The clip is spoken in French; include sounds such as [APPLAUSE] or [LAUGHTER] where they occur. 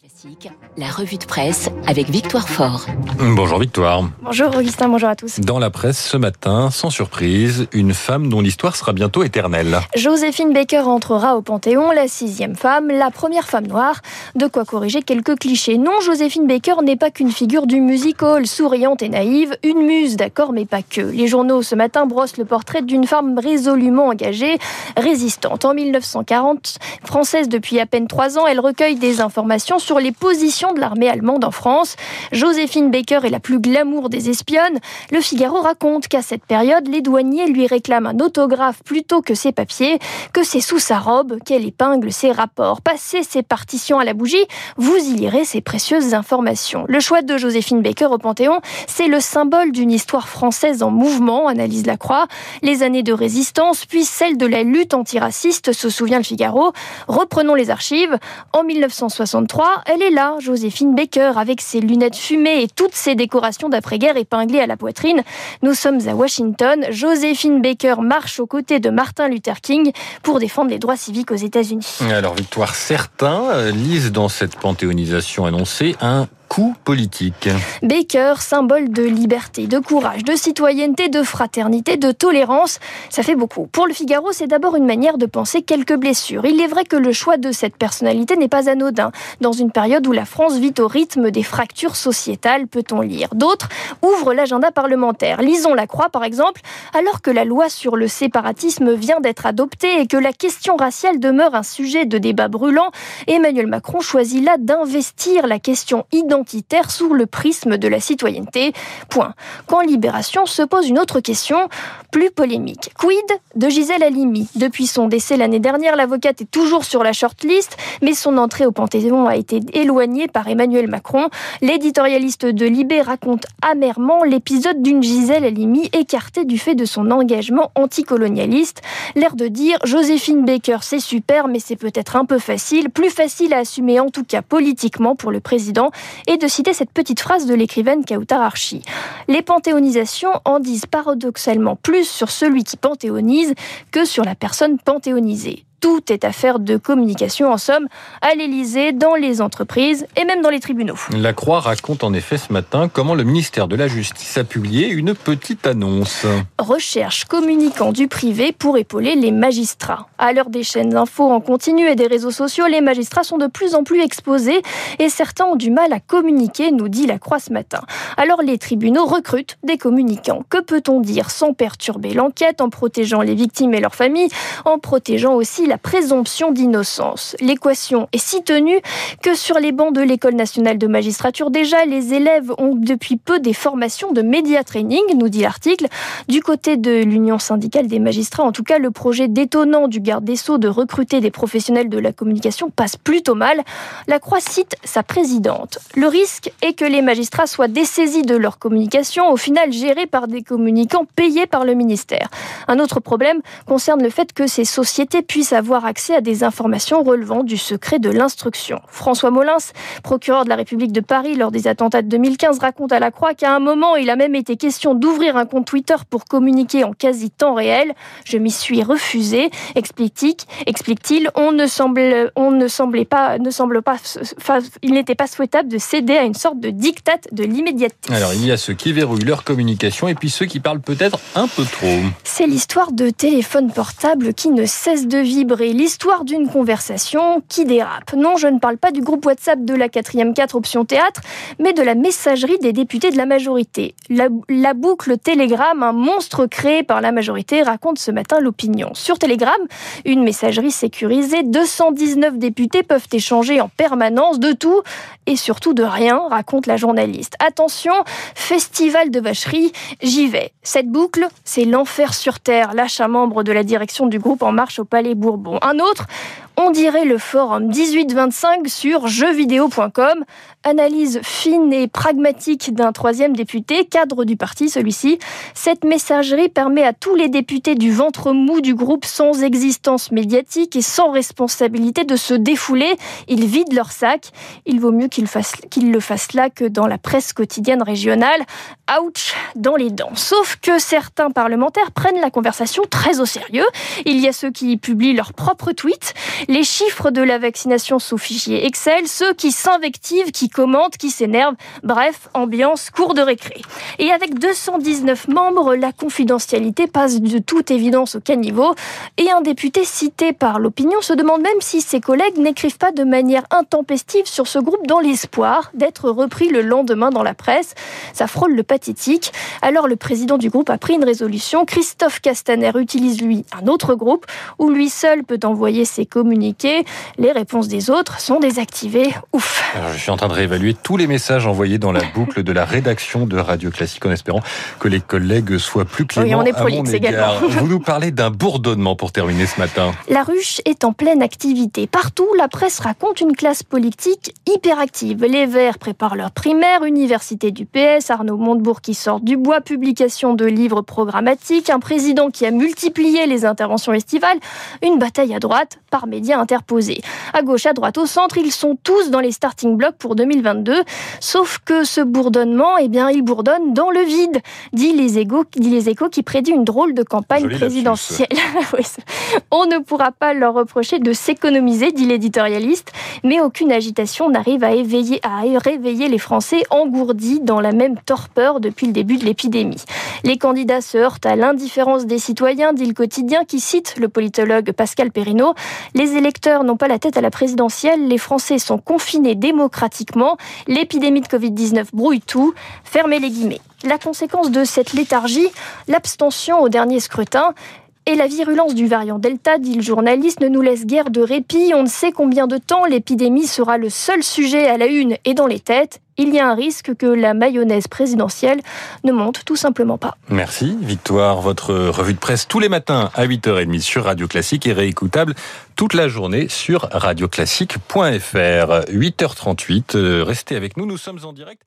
Classique, la revue de presse avec Victoire Fort. Bonjour Victoire. Bonjour Augustin, bonjour à tous. Dans la presse ce matin, sans surprise, une femme dont l'histoire sera bientôt éternelle. Joséphine Baker entrera au Panthéon, la sixième femme, la première femme noire. De quoi corriger quelques clichés. Non, Joséphine Baker n'est pas qu'une figure du music hall, souriante et naïve, une muse, d'accord, mais pas que. Les journaux ce matin brossent le portrait d'une femme résolument engagée, résistante. En 1940, française depuis à peine trois ans, elle recueille des informations sur les positions de l'armée allemande en France. Joséphine Baker est la plus glamour des espionnes. Le Figaro raconte qu'à cette période, les douaniers lui réclament un autographe plutôt que ses papiers, que c'est sous sa robe qu'elle épingle ses rapports. Passez ses partitions à la bougie, vous y lirez ces précieuses informations. Le choix de Joséphine Baker au Panthéon, c'est le symbole d'une histoire française en mouvement, analyse Lacroix. Les années de résistance, puis celle de la lutte antiraciste, se souvient le Figaro. Reprenons les archives. En 1963, elle est là, Joséphine Baker, avec ses lunettes fumées et toutes ses décorations d'après-guerre épinglées à la poitrine. Nous sommes à Washington. Joséphine Baker marche aux côtés de Martin Luther King pour défendre les droits civiques aux États-Unis. Alors Victoire, certains euh, lisent dans cette panthéonisation annoncée un coup politique. Baker, symbole de liberté, de courage, de citoyenneté, de fraternité, de tolérance, ça fait beaucoup. Pour le Figaro, c'est d'abord une manière de penser quelques blessures. Il est vrai que le choix de cette personnalité n'est pas anodin. Dans une période où la France vit au rythme des fractures sociétales, peut-on lire. D'autres ouvrent l'agenda parlementaire. Lisons la Croix, par exemple, alors que la loi sur le séparatisme vient d'être adoptée et que la question raciale demeure un sujet de débat brûlant, Emmanuel Macron choisit là d'investir la question identitaire identitaire sous le prisme de la citoyenneté. Point. Quand Libération se pose une autre question, plus polémique. Quid de Gisèle Halimi? Depuis son décès l'année dernière, l'avocate est toujours sur la shortlist, mais son entrée au Panthéon a été éloignée par Emmanuel Macron. L'éditorialiste de Libé raconte amèrement l'épisode d'une Gisèle Halimi écartée du fait de son engagement anticolonialiste. L'air de dire Joséphine Baker, c'est super, mais c'est peut-être un peu facile, plus facile à assumer en tout cas politiquement pour le président et de citer cette petite phrase de l'écrivaine Kautar Archi. Les panthéonisations en disent paradoxalement plus sur celui qui panthéonise que sur la personne panthéonisée tout est affaire de communication, en somme, à l'Élysée, dans les entreprises et même dans les tribunaux. La Croix raconte en effet ce matin comment le ministère de la Justice a publié une petite annonce. Recherche communicant du privé pour épauler les magistrats. À l'heure des chaînes infos en continu et des réseaux sociaux, les magistrats sont de plus en plus exposés et certains ont du mal à communiquer, nous dit la Croix ce matin. Alors les tribunaux recrutent des communicants. Que peut-on dire sans perturber l'enquête, en protégeant les victimes et leurs familles, en protégeant aussi la présomption d'innocence. L'équation est si tenue que sur les bancs de l'École nationale de magistrature, déjà, les élèves ont depuis peu des formations de média training, nous dit l'article. Du côté de l'Union syndicale des magistrats, en tout cas, le projet détonnant du garde des Sceaux de recruter des professionnels de la communication passe plutôt mal. La Croix cite sa présidente. Le risque est que les magistrats soient dessaisis de leur communication, au final gérée par des communicants payés par le ministère. Un autre problème concerne le fait que ces sociétés puissent avoir accès à des informations relevant du secret de l'instruction. François Molins, procureur de la République de Paris lors des attentats de 2015, raconte à la Croix qu'à un moment, il a même été question d'ouvrir un compte Twitter pour communiquer en quasi temps réel. Je m'y suis refusé, explique-t-il. on ne semble, on ne semblait pas, ne semble pas, il n'était pas souhaitable de céder à une sorte de dictat de l'immédiateté. Alors, il y a ceux qui verrouillent leur communication et puis ceux qui parlent peut-être un peu trop. C'est l'histoire de téléphones portables qui ne cessent de l'histoire d'une conversation qui dérape. Non, je ne parle pas du groupe WhatsApp de la 4e 4 option théâtre, mais de la messagerie des députés de la majorité. La, la boucle Telegram, un monstre créé par la majorité, raconte ce matin l'opinion. Sur Telegram, une messagerie sécurisée, 219 députés peuvent échanger en permanence de tout et surtout de rien, raconte la journaliste. Attention, festival de vacherie, j'y vais. Cette boucle, c'est l'enfer sur Terre, lâche un membre de la direction du groupe En Marche au Palais Bourbon. Bon, Un autre, on dirait le forum 1825 sur jeuxvideo.com. Analyse fine et pragmatique d'un troisième député, cadre du parti celui-ci. Cette messagerie permet à tous les députés du ventre mou du groupe sans existence médiatique et sans responsabilité de se défouler. Ils vident leur sac. Il vaut mieux qu'ils le fassent là que dans la presse quotidienne régionale. Ouch dans les dents. Sauf que certains parlementaires prennent la conversation très au sérieux. Il y a ceux qui publient leurs propres tweets Les chiffres de la vaccination sous fichier Excel, ceux qui s'invectivent, qui commentent, qui s'énervent. Bref, ambiance cours de récré. Et avec 219 membres, la confidentialité passe de toute évidence au caniveau. Et un député cité par l'opinion se demande même si ses collègues n'écrivent pas de manière intempestive sur ce groupe dans l'espoir d'être repris le lendemain dans la presse. Ça frôle le pathétique. Alors le président du groupe a pris une résolution. Christophe Castaner utilise lui un autre groupe où lui seul peut envoyer ses communiqués. Les réponses des autres sont désactivées. Ouf. je suis en train de réévaluer tous les messages envoyés dans la [LAUGHS] boucle de la rédaction de Radio Classique en espérant que les collègues soient plus cléments. Oui, on est police également. [LAUGHS] Vous nous parlez d'un bourdonnement pour terminer ce matin. La ruche est en pleine activité. Partout, la presse raconte une classe politique hyperactive. Les Verts préparent leur primaire, Université du PS, Arnaud Montebourg qui sort du bois, publication de livres programmatiques, un président qui a multiplié les interventions estivales, une bataille à droite par médias interposés. À gauche, à droite, au centre, ils sont tous dans les starting blocks pour 2022. Sauf que ce bourdonnement, eh bien, il bourdonne dans le vide, dit les, échos, dit les échos qui prédit une drôle de campagne présidentielle. [LAUGHS] On ne pourra pas leur reprocher de s'économiser, dit l'éditorialiste, mais aucune agitation n'arrive à, éveiller, à réveiller les Français engourdis dans la même torpeur depuis le début de l'épidémie. Les candidats se heurtent à l'indifférence des citoyens, dit le quotidien, qui cite le politologue Pascal Perrineau. Les électeurs n'ont pas la tête à la présidentielle, les Français sont confinés démocratiquement, l'épidémie de Covid-19 brouille tout. Fermez les guillemets. La conséquence de cette léthargie, l'abstention au dernier scrutin, et la virulence du variant Delta, dit le journaliste, ne nous laisse guère de répit. On ne sait combien de temps l'épidémie sera le seul sujet à la une et dans les têtes. Il y a un risque que la mayonnaise présidentielle ne monte tout simplement pas. Merci Victoire. Votre revue de presse tous les matins à 8h30 sur Radio Classique est réécoutable toute la journée sur radioclassique.fr. 8h38. Restez avec nous, nous sommes en direct